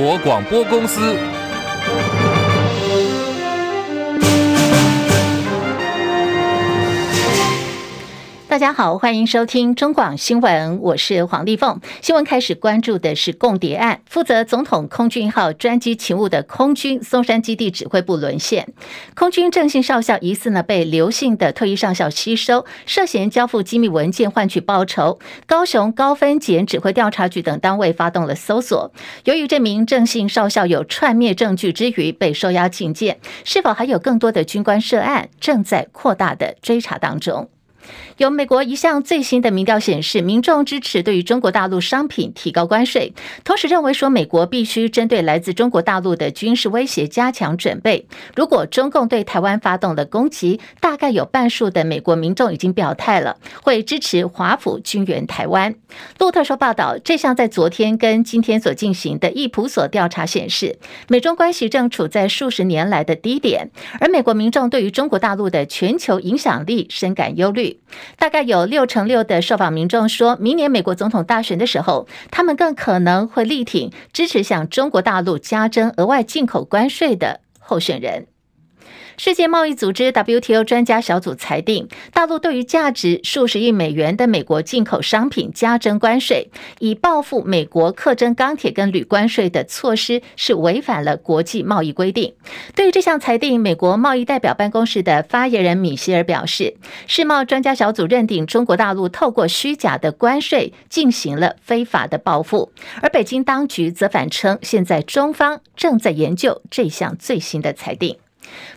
国广播公司。大家好，欢迎收听中广新闻，我是黄丽凤。新闻开始关注的是共谍案，负责总统空军号专机勤务的空军松山基地指挥部沦陷，空军正信少校疑似呢被刘姓的退役上校吸收，涉嫌交付机密文件换取报酬。高雄高分检指挥调查局等单位发动了搜索，由于这名正信少校有串灭证据之余被收押禁见，是否还有更多的军官涉案，正在扩大的追查当中。有美国一项最新的民调显示，民众支持对于中国大陆商品提高关税，同时认为说美国必须针对来自中国大陆的军事威胁加强准备。如果中共对台湾发动了攻击，大概有半数的美国民众已经表态了，会支持华府军援台湾。路透社报道，这项在昨天跟今天所进行的易普所调查显示，美中关系正处在数十年来的低点，而美国民众对于中国大陆的全球影响力深感忧虑。大概有六成六的受访民众说，明年美国总统大选的时候，他们更可能会力挺支持向中国大陆加征额外进口关税的候选人。世界贸易组织 WTO 专家小组裁定，大陆对于价值数十亿美元的美国进口商品加征关税，以报复美国课征钢铁跟铝关税的措施是违反了国际贸易规定。对于这项裁定，美国贸易代表办公室的发言人米歇尔表示，世贸专家小组认定中国大陆透过虚假的关税进行了非法的报复，而北京当局则反称，现在中方正在研究这项最新的裁定。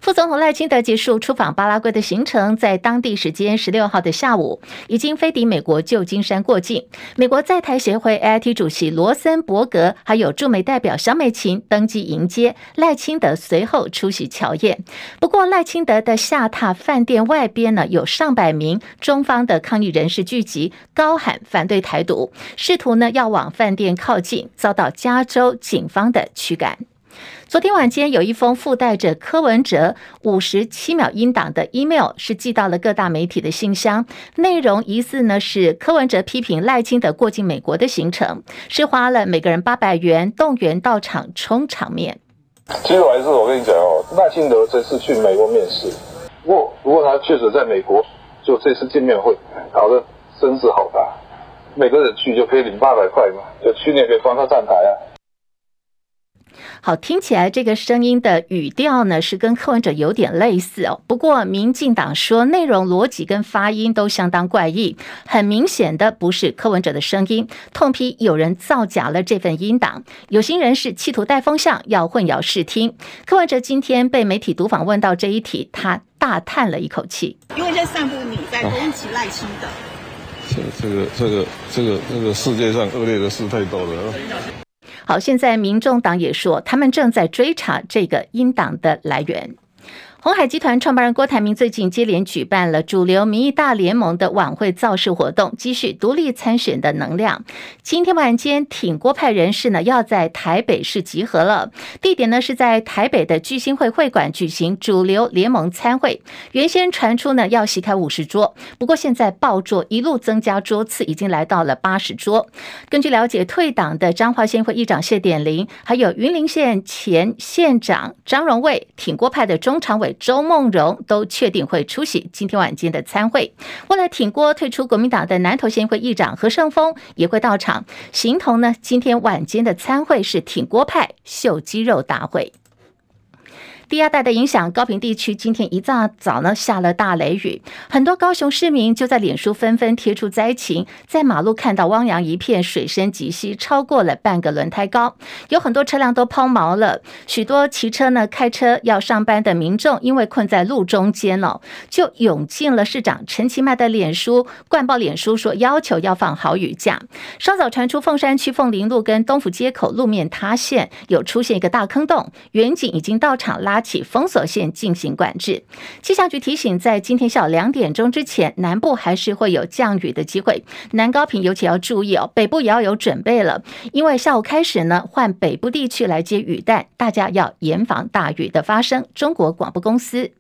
副总统赖清德结束出访巴拉圭的行程，在当地时间十六号的下午，已经飞抵美国旧金山过境。美国在台协会 AIT 主席罗森伯格，还有驻美代表小美琴登机迎接赖清德，随后出席乔宴。不过，赖清德的下榻饭店外边呢，有上百名中方的抗议人士聚集，高喊反对台独，试图呢要往饭店靠近，遭到加州警方的驱赶。昨天晚间，有一封附带着柯文哲五十七秒音档的 email 是寄到了各大媒体的信箱，内容疑似呢是柯文哲批评赖清德过境美国的行程，是花了每个人八百元动员到场充场面。其实我还是我跟你讲哦，赖清德这次去美国面试，不过不过他确实在美国就这次见面会搞得声势好大，每个人去就可以领八百块嘛，就去年可以帮他站台啊。好，听起来这个声音的语调呢，是跟柯文哲有点类似哦。不过，民进党说内容、逻辑跟发音都相当怪异，很明显的不是柯文哲的声音，痛批有人造假了这份音档，有心人士企图带风向，要混淆视听。柯文哲今天被媒体读访问到这一题，他大叹了一口气，因为在散布你在攻击赖清德。这、这个、这个、这个、这个世界上恶劣的事太多了。好，现在民众党也说，他们正在追查这个英党的来源。鸿海集团创办人郭台铭最近接连举办了主流民意大联盟的晚会造势活动，积蓄独立参选的能量。今天晚间，挺郭派人士呢要在台北市集合了，地点呢是在台北的聚兴会会馆举行主流联盟参会。原先传出呢要席开五十桌，不过现在报桌一路增加桌次，已经来到了八十桌。根据了解，退党的彰化县会议长谢典林，还有云林县前县长张荣卫，挺郭派的中常委。周梦荣都确定会出席今天晚间的参会。为了挺郭退出国民党的南投县会议长何胜峰也会到场，形同呢今天晚间的参会是挺郭派秀肌肉大会。低压带的影响，高屏地区今天一大早呢下了大雷雨，很多高雄市民就在脸书纷纷贴出灾情，在马路看到汪洋一片，水深及膝，超过了半个轮胎高，有很多车辆都抛锚了，许多骑车呢开车要上班的民众，因为困在路中间哦，就涌进了市长陈其迈的脸书，灌爆脸书说要求要放好雨假。稍早传出凤山区凤林路跟东福街口路面塌陷，有出现一个大坑洞，远景已经到场拉 起封锁线进行管制。气象局提醒，在今天下午两点钟之前，南部还是会有降雨的机会。南高屏尤其要注意哦，北部也要有准备了，因为下午开始呢，换北部地区来接雨带，大家要严防大雨的发生。中国广播公司。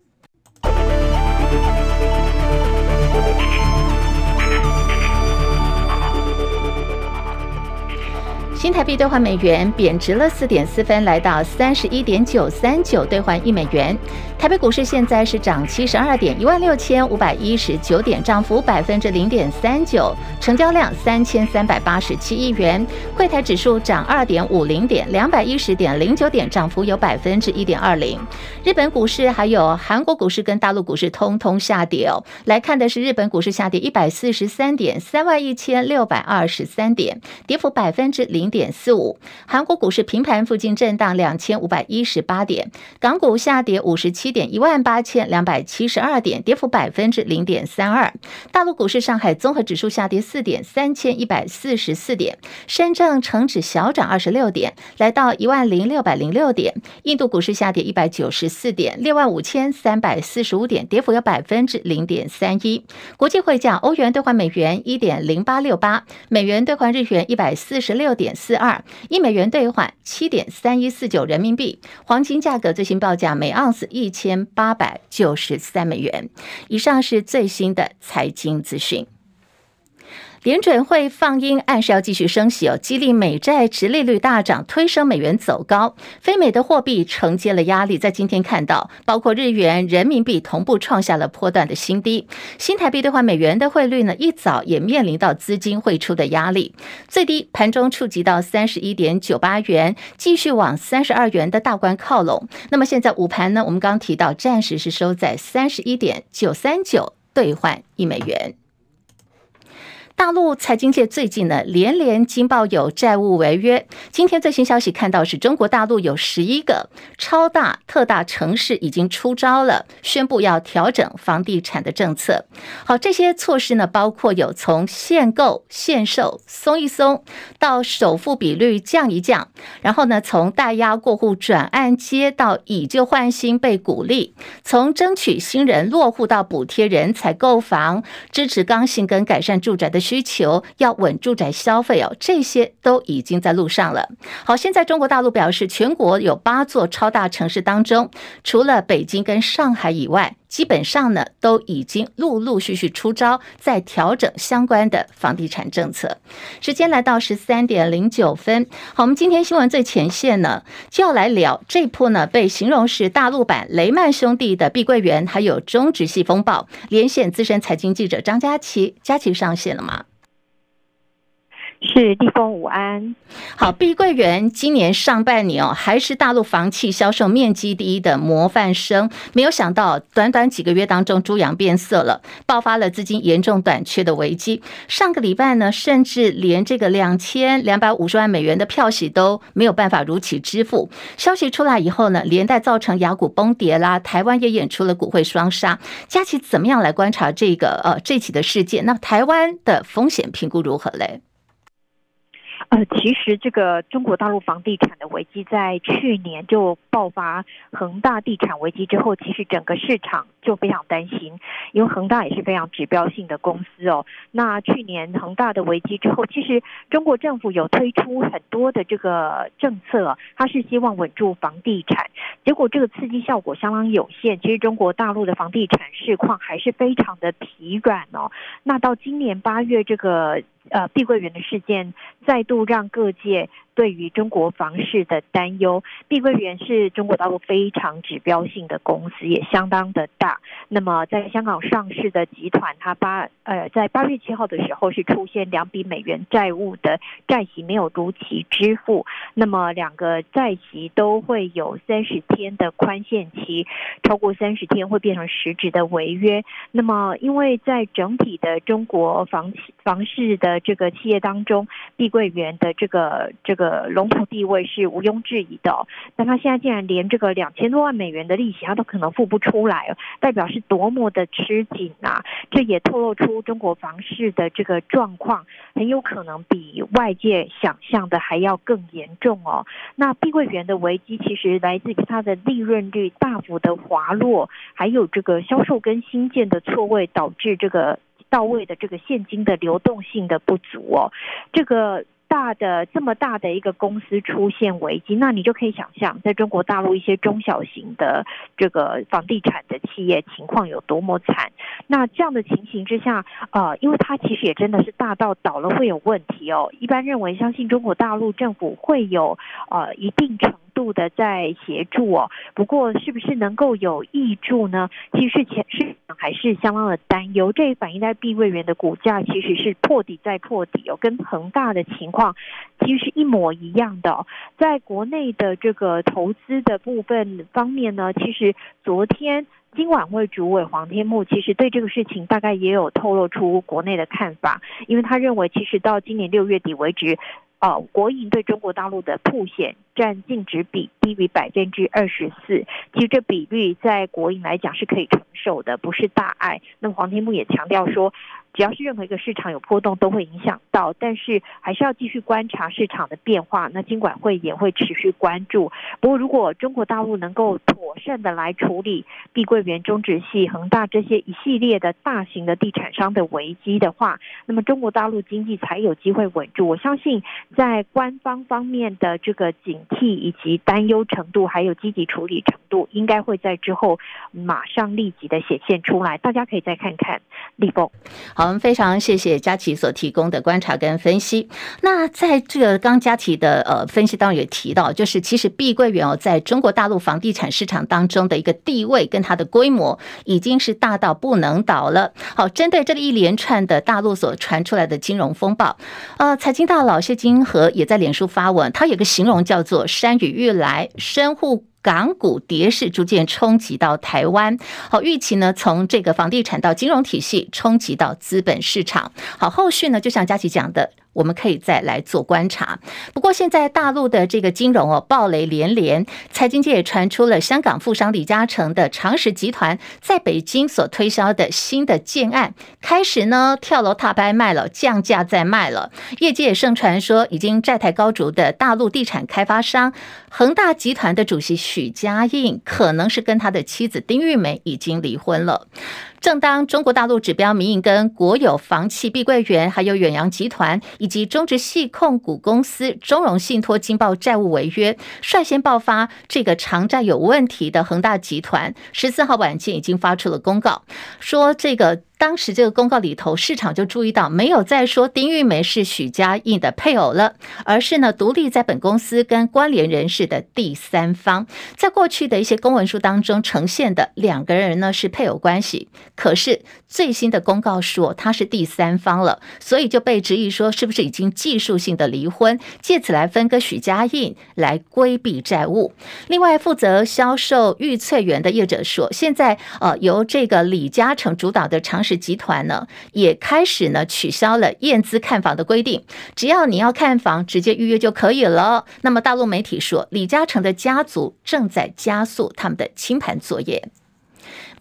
新台币兑换美元贬值了四点四分，来到三十一点九三九兑换一美元。台北股市现在是涨七十二点，一万六千五百一十九点，涨幅百分之零点三九，成交量三千三百八十七亿元。柜台指数涨二点五零点，两百一十点零九点，涨幅有百分之一点二零。日本股市还有韩国股市跟大陆股市通通下跌哦。来看的是日本股市下跌一百四十三点，三万一千六百二十三点，跌幅百分之零点点四五。韩国股市平盘附近震荡两千五百一十八点，港股下跌五十七。点一万八千两百七十二点，跌幅百分之零点三二。大陆股市，上海综合指数下跌四点，三千一百四十四点。深圳成指小涨二十六点，来到一万零六百零六点。印度股市下跌一百九十四点，六万五千三百四十五点，跌幅有百分之零点三一。国际汇价，欧元兑换美元一点零八六八，美元兑换日元一百四十六点四四二，一美元兑换七点三一四九人民币。黄金价格最新报价每盎司一。千八百九十三美元。以上是最新的财经资讯。联准会放鹰，暗示要继续升息哦，激励美债殖利率大涨，推升美元走高，非美的货币承接了压力。在今天看到，包括日元、人民币同步创下了波段的新低。新台币兑换美元的汇率呢，一早也面临到资金汇出的压力，最低盘中触及到三十一点九八元，继续往三十二元的大关靠拢。那么现在午盘呢，我们刚提到，暂时是收在三十一点九三九兑换一美元。大陆财经界最近呢，连连惊爆有债务违约。今天最新消息看到是中国大陆有十一个超大特大城市已经出招了，宣布要调整房地产的政策。好，这些措施呢，包括有从限购限售松一松，到首付比率降一降，然后呢，从贷押过户转按揭到以旧换新被鼓励，从争取新人落户到补贴人才购房，支持刚性跟改善住宅的。需求要稳住宅消费哦，这些都已经在路上了。好，现在中国大陆表示，全国有八座超大城市当中，除了北京跟上海以外，基本上呢都已经陆陆续续出招，在调整相关的房地产政策。时间来到十三点零九分，好，我们今天新闻最前线呢就要来聊这波呢被形容是大陆版雷曼兄弟的碧桂园，还有中植系风暴。连线资深财经记者张佳琪，佳琪上线了吗？是立峰午安，好，碧桂园今年上半年哦，还是大陆房企销售面积第一的模范生。没有想到，短短几个月当中，猪羊变色了，爆发了资金严重短缺的危机。上个礼拜呢，甚至连这个两千两百五十万美元的票息都没有办法如期支付。消息出来以后呢，连带造成雅股崩跌啦，台湾也演出了股汇双杀。佳琪怎么样来观察这个呃这起的事件？那台湾的风险评估如何嘞？呃，其实这个中国大陆房地产的危机在去年就爆发，恒大地产危机之后，其实整个市场就非常担心，因为恒大也是非常指标性的公司哦。那去年恒大的危机之后，其实中国政府有推出很多的这个政策，它是希望稳住房地产，结果这个刺激效果相当有限。其实中国大陆的房地产市况还是非常的疲软哦。那到今年八月这个。呃，碧桂园的事件再度让各界对于中国房市的担忧。碧桂园是中国大陆非常指标性的公司，也相当的大。那么在香港上市的集团，它八呃在八月七号的时候是出现两笔美元债务的债息没有如期支付，那么两个债息都会有三十天的宽限期，超过三十天会变成实质的违约。那么因为在整体的中国房企房市的这个企业当中，碧桂园的这个这个呃龙头地位是毋庸置疑的。但他现在竟然连这个两千多万美元的利息，他都可能付不出来，代表是多么的吃紧啊！这也透露出中国房市的这个状况，很有可能比外界想象的还要更严重哦。那碧桂园的危机其实来自于它的利润率大幅的滑落，还有这个销售跟新建的错位，导致这个。到位的这个现金的流动性的不足哦，这个大的这么大的一个公司出现危机，那你就可以想象，在中国大陆一些中小型的这个房地产的企业情况有多么惨。那这样的情形之下，呃，因为它其实也真的是大到倒了会有问题哦。一般认为，相信中国大陆政府会有呃一定程度的在协助哦。不过，是不是能够有挹注呢？其实前市场还是相当的担忧。这也反映在碧桂园的股价其实是破底再破底哦，跟恒大的情况其实是一模一样的。在国内的这个投资的部分方面呢，其实昨天。今晚会主委黄天木其实对这个事情大概也有透露出国内的看法，因为他认为其实到今年六月底为止，呃，国营对中国大陆的铺险占净值比低于百分之二十四，其实这比率在国营来讲是可以承受的，不是大碍。那么黄天牧也强调说。只要是任何一个市场有波动，都会影响到，但是还是要继续观察市场的变化。那金管会也会持续关注。不过，如果中国大陆能够妥善的来处理碧桂园、中植系、恒大这些一系列的大型的地产商的危机的话，那么中国大陆经济才有机会稳住。我相信，在官方方面的这个警惕以及担忧程度，还有积极处理程度，应该会在之后马上立即的显现出来。大家可以再看看立峰。好，我们非常谢谢佳琪所提供的观察跟分析。那在这个刚佳琪的呃分析当中也提到，就是其实碧桂园哦，在中国大陆房地产市场当中的一个地位跟它的规模，已经是大到不能倒了。好，针对这个一连串的大陆所传出来的金融风暴，呃，财经大佬谢金河也在脸书发文，他有个形容叫做“山雨欲来，深户”。港股跌势逐渐冲击到台湾，好，预期呢，从这个房地产到金融体系冲击到资本市场，好，后续呢，就像佳琪讲的。我们可以再来做观察。不过现在大陆的这个金融哦，暴雷连连，财经界也传出了香港富商李嘉诚的长实集团在北京所推销的新的建案，开始呢跳楼踏拍卖了，降价再卖了。业界也盛传说，已经债台高筑的大陆地产开发商恒大集团的主席许家印，可能是跟他的妻子丁玉梅已经离婚了。正当中国大陆指标民营跟国有房企碧桂园，还有远洋集团以及中植系控股公司中融信托金报债务违约，率先爆发这个偿债有问题的恒大集团，十四号晚间已经发出了公告，说这个。当时这个公告里头，市场就注意到没有再说丁玉梅是许家印的配偶了，而是呢独立在本公司跟关联人士的第三方。在过去的一些公文书当中呈现的两个人呢是配偶关系，可是最新的公告说他是第三方了，所以就被质疑说是不是已经技术性的离婚，借此来分割许家印来规避债务。另外负责销售玉翠园的业者说，现在呃由这个李嘉诚主导的长集团呢也开始呢取消了验资看房的规定，只要你要看房，直接预约就可以了。那么大陆媒体说，李嘉诚的家族正在加速他们的清盘作业。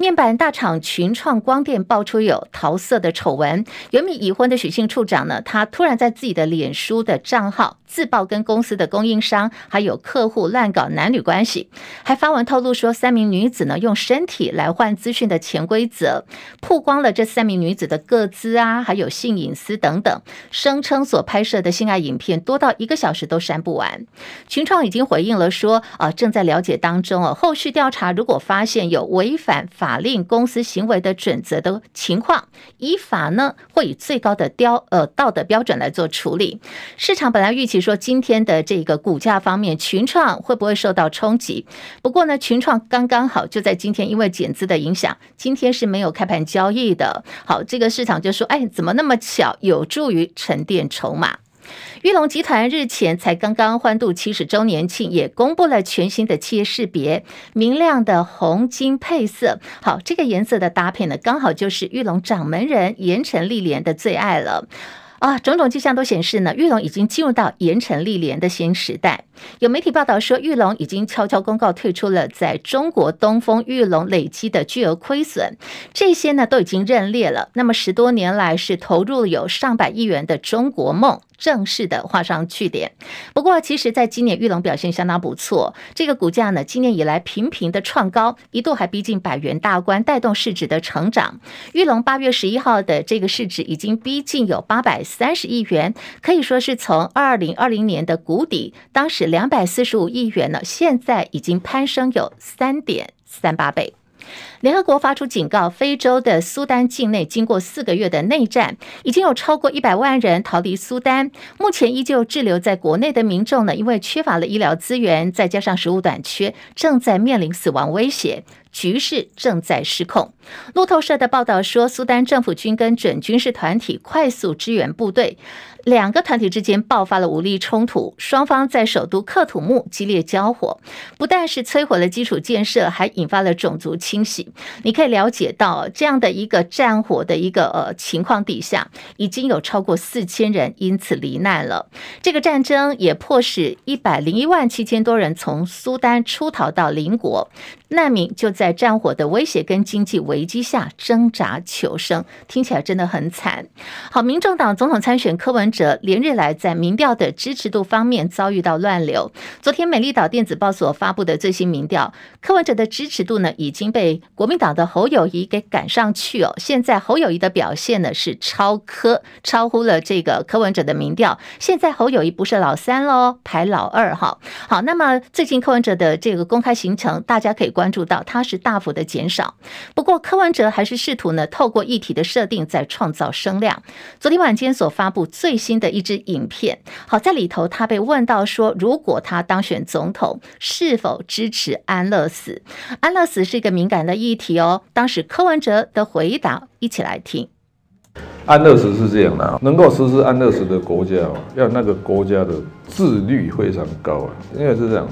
面板大厂群创光电爆出有桃色的丑闻，有一名已婚的许姓处长呢，他突然在自己的脸书的账号自曝跟公司的供应商还有客户乱搞男女关系，还发文透露说三名女子呢用身体来换资讯的潜规则，曝光了这三名女子的个资啊，还有性隐私等等，声称所拍摄的性爱影片多到一个小时都删不完。群创已经回应了说啊，正在了解当中啊，后续调查如果发现有违反法。法令公司行为的准则的情况，依法呢会以最高的标呃道德标准来做处理。市场本来预期说今天的这个股价方面，群创会不会受到冲击？不过呢，群创刚刚好就在今天，因为减资的影响，今天是没有开盘交易的。好，这个市场就说，哎，怎么那么巧，有助于沉淀筹码。玉龙集团日前才刚刚欢度七十周年庆，也公布了全新的企业识别，明亮的红金配色。好，这个颜色的搭配呢，刚好就是玉龙掌门人盐城历莲的最爱了。啊，种种迹象都显示呢，玉龙已经进入到盐城历莲的新时代。有媒体报道说，玉龙已经悄悄公告退出了在中国东风裕龙累积的巨额亏损，这些呢都已经认列了。那么十多年来是投入有上百亿元的中国梦。正式的画上句点。不过，其实在今年玉龙表现相当不错，这个股价呢，今年以来频频的创高，一度还逼近百元大关，带动市值的成长。玉龙八月十一号的这个市值已经逼近有八百三十亿元，可以说是从二零二零年的谷底，当时两百四十五亿元呢，现在已经攀升有三点三八倍。联合国发出警告，非洲的苏丹境内经过四个月的内战，已经有超过一百万人逃离苏丹。目前依旧滞留在国内的民众呢，因为缺乏了医疗资源，再加上食物短缺，正在面临死亡威胁。局势正在失控。路透社的报道说，苏丹政府军跟准军事团体快速支援部队，两个团体之间爆发了武力冲突，双方在首都克土木激烈交火，不但是摧毁了基础建设，还引发了种族清洗。你可以了解到，这样的一个战火的一个呃情况底下，已经有超过四千人因此罹难了。这个战争也迫使一百零一万七千多人从苏丹出逃到邻国。难民就在战火的威胁跟经济危机下挣扎求生，听起来真的很惨。好，民众党总统参选柯文哲连日来在民调的支持度方面遭遇到乱流。昨天美丽岛电子报所发布的最新民调，柯文哲的支持度呢已经被国民党的侯友谊给赶上去哦。现在侯友谊的表现呢是超科，超乎了这个柯文哲的民调。现在侯友谊不是老三喽，排老二哈。好，那么最近柯文哲的这个公开行程，大家可以。关注到他是大幅的减少，不过柯文哲还是试图呢透过议题的设定在创造声量。昨天晚间所发布最新的一支影片，好在里头他被问到说，如果他当选总统，是否支持安乐死？安乐死是一个敏感的议一题哦。当时柯文哲的回答，一起来听。安乐死是这样的，啊能够实施安乐死的国家哦，要那个国家的自律非常高啊，因为是这样。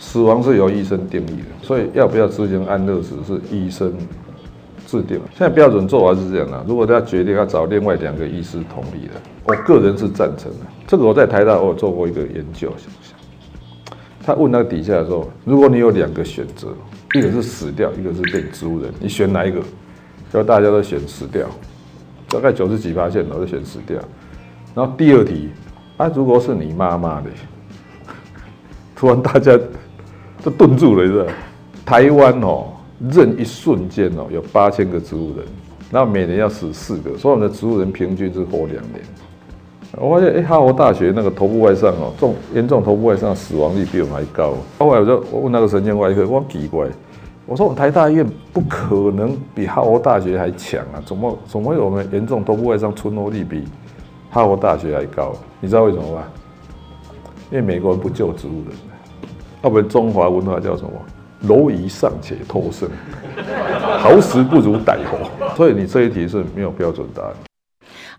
死亡是由医生定义的，所以要不要执行安乐死是医生制定的。现在标准做法是这样的，如果他决定要找另外两个医师同意的，我个人是赞成的。这个我在台大我有做过一个研究，想想，他问那个底下的时候，如果你有两个选择，一个是死掉，一个是变植物人，你选哪一个？然后大家都选死掉，大概九十几趴线都选死掉。然后第二题，啊，如果是你妈妈的，突然大家。都顿住了，是吧？台湾哦，任一瞬间哦，有八千个植物人，然后每年要死四个，所以我们的植物人平均是活两年。我发现，哎，哈佛大学那个头部外伤哦，重严重头部外伤死亡率比我们还高。后来我就我问那个神经外科，我奇怪，我说我们台大医院不可能比哈佛大学还强啊？怎么怎么会我们严重头部外伤存活率比哈佛大学还高？你知道为什么吗？因为美国人不救植物人。要不然中华文化叫什么？蝼蚁尚且偷生，好死不如歹活。所以你这一题是没有标准答案。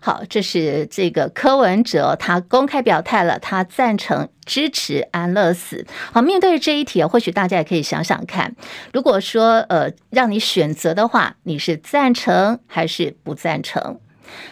好，这是这个柯文哲，他公开表态了，他赞成支持安乐死。好，面对这一题，或许大家也可以想想看，如果说呃让你选择的话，你是赞成还是不赞成？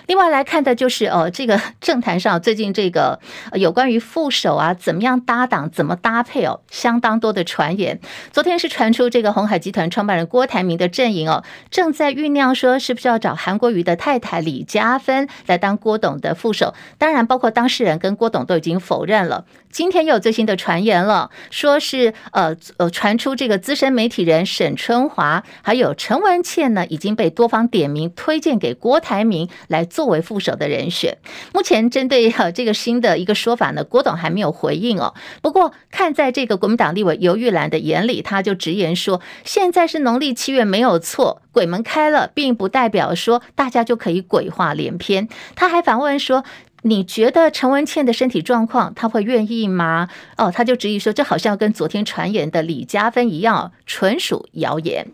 另外来看的就是哦，这个 政坛上最近这个有关于副手啊，怎么样搭档，怎么搭配哦，相当多的传言。昨天是传出这个鸿海集团创办人郭台铭的阵营哦，正在酝酿说是不是要找韩国瑜的太太李佳芬来当郭董的副手。当然，包括当事人跟郭董都已经否认了。今天又有最新的传言了，说是呃呃传出这个资深媒体人沈春华还有陈文茜呢，已经被多方点名推荐给郭台铭来作为副手的人选。目前针对呃这个新的一个说法呢，郭董还没有回应哦。不过看在这个国民党立委游玉兰的眼里，他就直言说，现在是农历七月没有错，鬼门开了，并不代表说大家就可以鬼话连篇。他还反问说。你觉得陈文茜的身体状况，他会愿意吗？哦，他就质疑说，这好像跟昨天传言的李佳芬一样，纯属谣言。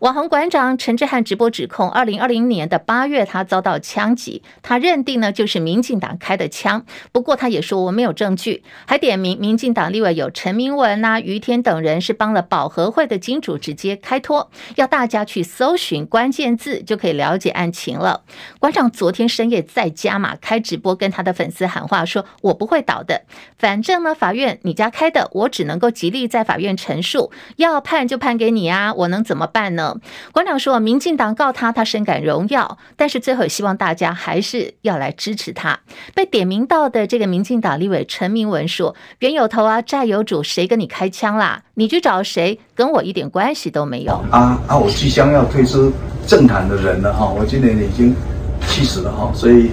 网红馆长陈志汉直播指控，二零二零年的八月他遭到枪击，他认定呢就是民进党开的枪。不过他也说我没有证据，还点名民进党立委有陈明文呐、于天等人是帮了保和会的金主直接开脱，要大家去搜寻关键字就可以了解案情了。馆长昨天深夜在家嘛开直播，跟他的粉丝喊话说：“我不会倒的，反正呢法院你家开的，我只能够极力在法院陈述，要判就判给你啊，我能怎么办？”呢？馆长说，民进党告他，他深感荣耀，但是最后也希望大家还是要来支持他。被点名到的这个民进党立委陈明文说：“冤有头啊，债有主，谁跟你开枪啦？你去找谁，跟我一点关系都没有。”啊啊！我即将要退出政坛的人了哈，我今年已经七十了哈，所以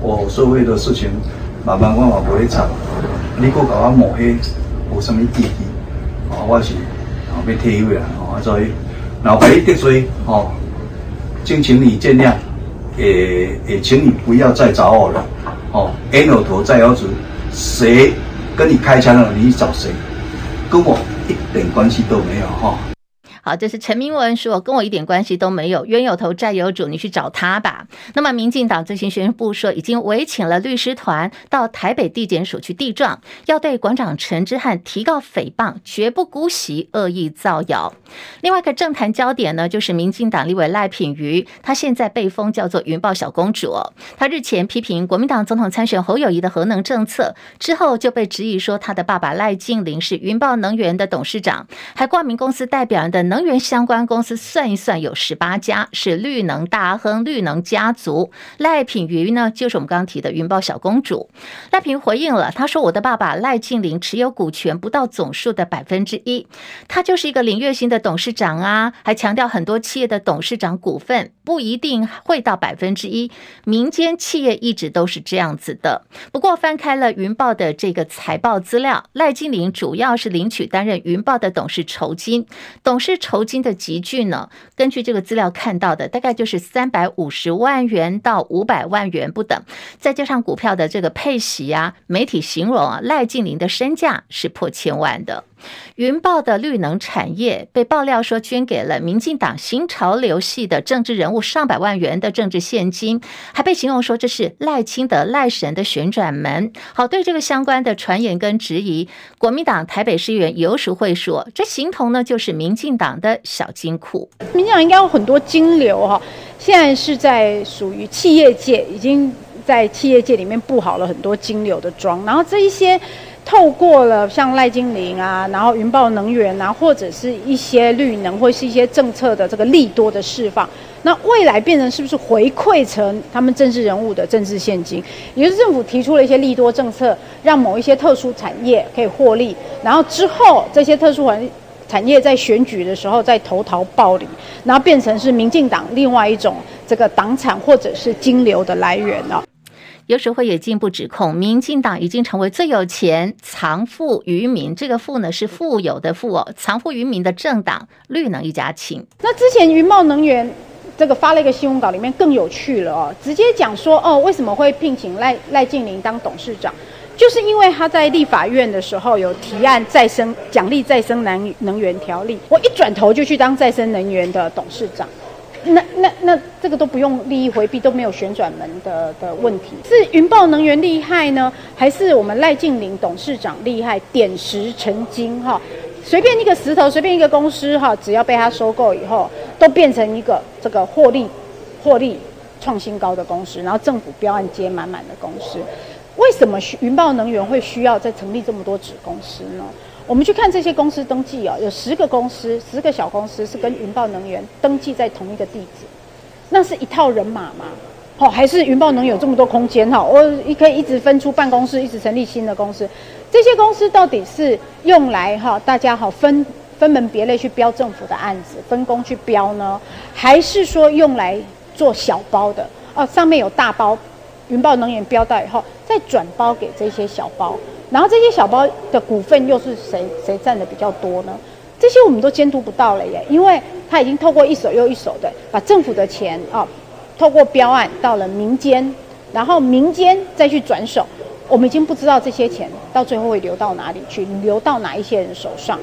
我所谓的事情，慢慢我嘛不会插。你给我搞我抹黑，有什么意义？啊，我是后要退休了哦，所以老白得罪哦，敬请你见谅，也也请你不要再找我了哦。冤有头债有主，谁跟你开枪了？你找谁？跟我一点关系都没有哈。好，这是陈明文说，跟我一点关系都没有，冤有头债有主，你去找他吧。那么，民进党最新宣布说，已经委请了律师团到台北地检署去递状，要对馆长陈之汉提告诽谤，绝不姑息恶意造谣。另外一个政坛焦点呢，就是民进党立委赖品妤，她现在被封叫做“云豹小公主”。她日前批评国民党总统参选侯友谊的核能政策之后，就被质疑说他的爸爸赖净麟是云豹能源的董事长，还挂名公司代表人的。能源相关公司算一算有十八家，是绿能大亨、绿能家族。赖品妤呢，就是我们刚刚提的云豹小公主。赖品回应了，他说：“我的爸爸赖静林持有股权不到总数的百分之一，他就是一个领月薪的董事长啊。”还强调很多企业的董事长股份不一定会到百分之一，民间企业一直都是这样子的。不过翻开了云豹的这个财报资料，赖净麟主要是领取担任云豹的董事酬金，董事。酬金的集聚呢？根据这个资料看到的，大概就是三百五十万元到五百万元不等。再加上股票的这个配息啊，媒体形容啊，赖静玲的身价是破千万的。云豹的绿能产业被爆料说捐给了民进党新潮流系的政治人物上百万元的政治现金，还被形容说这是赖清德赖神的旋转门。好，对这个相关的传言跟质疑，国民党台北市议员游淑慧说，这形同呢就是民进党的小金库。民进党应该有很多金流哈，现在是在属于企业界，已经在企业界里面布好了很多金流的桩，然后这一些。透过了像赖净麟啊，然后云豹能源啊，或者是一些绿能，或是一些政策的这个利多的释放，那未来变成是不是回馈成他们政治人物的政治现金？也就是政府提出了一些利多政策，让某一些特殊产业可以获利，然后之后这些特殊产产业在选举的时候再投桃报李，然后变成是民进党另外一种这个党产或者是金流的来源了。游淑慧也进一步指控，民进党已经成为最有钱、藏富于民，这个富呢是富有的富哦，藏富于民的政党绿能一家亲。那之前云豹能源这个发了一个新闻稿，里面更有趣了哦，直接讲说哦，为什么会聘请赖赖净麟当董事长，就是因为他在立法院的时候有提案再生奖励再生能能源条例，我一转头就去当再生能源的董事长。那那那这个都不用利益回避，都没有旋转门的的问题。是云豹能源厉害呢，还是我们赖净麟董事长厉害？点石成金哈，随便一个石头，随便一个公司哈，只要被他收购以后，都变成一个这个获利获利创新高的公司，然后政府标案接满满的公司。为什么云豹能源会需要再成立这么多子公司呢？我们去看这些公司登记哦，有十个公司，十个小公司是跟云豹能源登记在同一个地址，那是一套人马吗？好，还是云豹能源有这么多空间哈？我可以一直分出办公室，一直成立新的公司。这些公司到底是用来哈大家好分分门别类去标政府的案子，分工去标呢？还是说用来做小包的？哦，上面有大包，云豹能源标到以后，再转包给这些小包。然后这些小包的股份又是谁谁占的比较多呢？这些我们都监督不到了耶，因为他已经透过一手又一手的把政府的钱啊、透过标案到了民间，然后民间再去转手，我们已经不知道这些钱到最后会流到哪里去，流到哪一些人手上。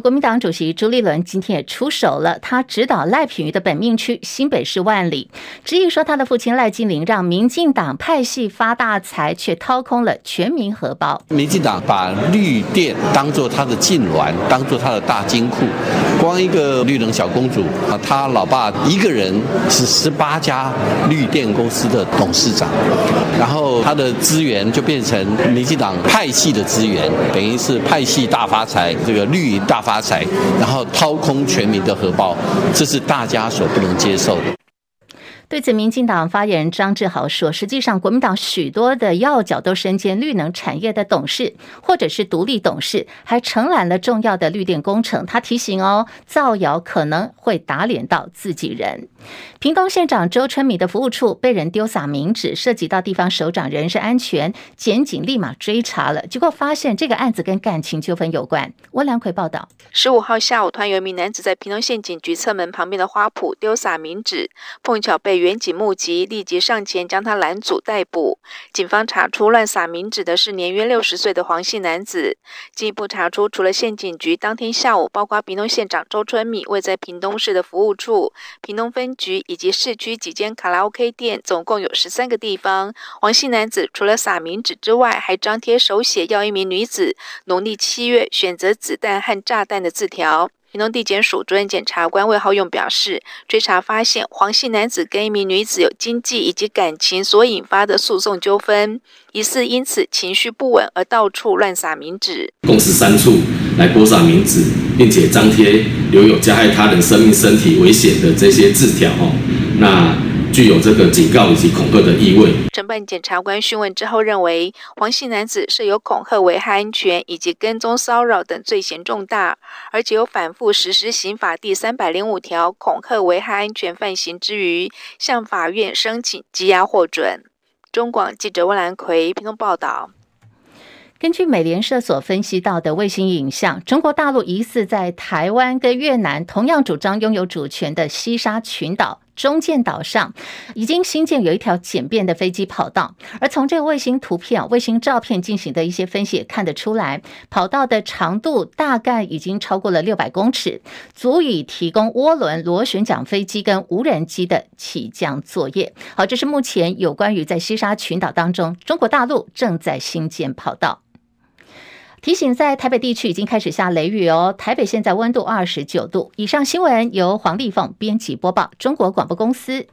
国民党主席朱立伦今天也出手了，他指导赖品妤的本命区新北市万里，质疑说他的父亲赖金林让民进党派系发大财，却掏空了全民荷包。民进党把绿电当做他的禁臠，当做他的大金库，光一个绿能小公主啊，他老爸一个人是十八家绿电公司的董事长，然后他的资源就变成民进党派系的资源，等于是派系大发财，这个绿营大。发财，然后掏空全民的荷包，这是大家所不能接受的。对此，民进党发言人张志豪说：“实际上，国民党许多的要角都身兼绿能产业的董事，或者是独立董事，还承揽了重要的绿电工程。”他提醒哦，造谣可能会打脸到自己人。屏东县长周春米的服务处被人丢洒冥纸，涉及到地方首长人身安全，检警立马追查了，结果发现这个案子跟感情纠纷有关。温良奎报道：十五号下午，团有一名男子在屏东县警局侧门旁边的花圃丢洒冥纸，碰巧被员警目击，立即上前将他拦阻逮捕。警方查出乱撒冥纸的是年约六十岁的黄姓男子。进一步查出，除了县警局，当天下午，包括屏东县长周春米位在屏东市的服务处、屏东分局以及市区几间卡拉 OK 店，总共有十三个地方。黄姓男子除了撒冥纸之外，还张贴手写要一名女子农历七月选择子弹和炸弹的字条。屏东地检署主任检察官魏浩勇表示，追查发现黄姓男子跟一名女子有经济以及感情所引发的诉讼纠纷，疑似因此情绪不稳而到处乱撒冥纸。共十三处来播撒名纸，并且张贴留有加害他人生命、身体危险的这些字条。哦，那。具有这个警告以及恐吓的意味。承办检察官讯问之后认为，黄姓男子设有恐吓、危害安全以及跟踪骚扰等罪嫌重大，而且有反复实施刑法第三百零五条恐吓、危害安全犯行之余，向法院申请羁押获准。中广记者温兰奎屏东报道。根据美联社所分析到的卫星影像，中国大陆疑似在台湾跟越南同样主张拥有主权的西沙群岛。中建岛上已经新建有一条简便的飞机跑道，而从这个卫星图片、卫星照片进行的一些分析也看得出来，跑道的长度大概已经超过了六百公尺，足以提供涡轮螺旋桨飞机跟无人机的起降作业。好，这是目前有关于在西沙群岛当中，中国大陆正在新建跑道。提醒，在台北地区已经开始下雷雨哦。台北现在温度二十九度以上。新闻由黄丽凤编辑播报，中国广播公司。